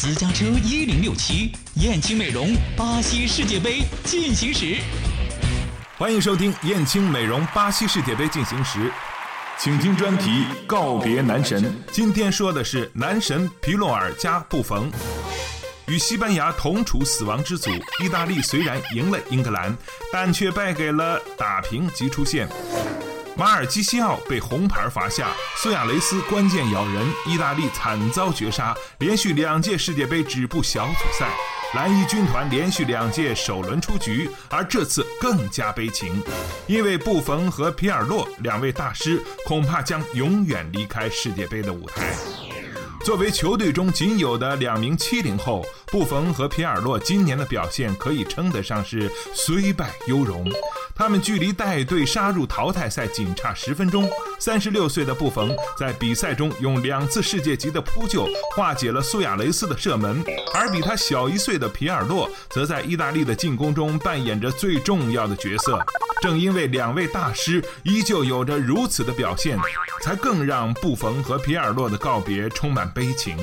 私家车一零六七，燕青美容巴西世界杯进行时。欢迎收听燕青美容巴西世界杯进行时，请听专题告别男神。今天说的是男神皮洛尔加布冯。与西班牙同处死亡之组，意大利虽然赢了英格兰，但却败给了打平即出线。马尔基西奥被红牌罚下，苏亚雷斯关键咬人，意大利惨遭绝杀，连续两届世界杯止步小组赛。蓝衣军团连续两届首轮出局，而这次更加悲情，因为布冯和皮尔洛两位大师恐怕将永远离开世界杯的舞台。作为球队中仅有的两名七零后，布冯和皮尔洛今年的表现可以称得上是虽败犹荣。他们距离带队杀入淘汰赛仅差十分钟。三十六岁的布冯在比赛中用两次世界级的扑救化解了苏亚雷斯的射门，而比他小一岁的皮尔洛则在意大利的进攻中扮演着最重要的角色。正因为两位大师依旧有着如此的表现，才更让布冯和皮尔洛的告别充满悲情。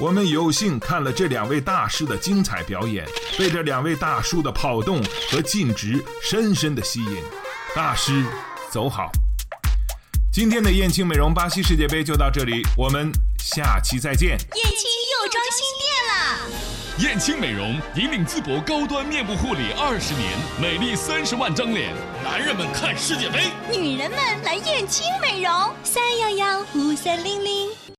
我们有幸看了这两位大师的精彩表演，被这两位大叔的跑动和尽职深深的吸引。大师，走好！今天的燕青美容巴西世界杯就到这里，我们下期再见。燕青又装新店了，燕青美容引领淄博高端面部护理二十年，美丽三十万张脸，男人们看世界杯，女人们来燕青美容，三幺幺五三零零。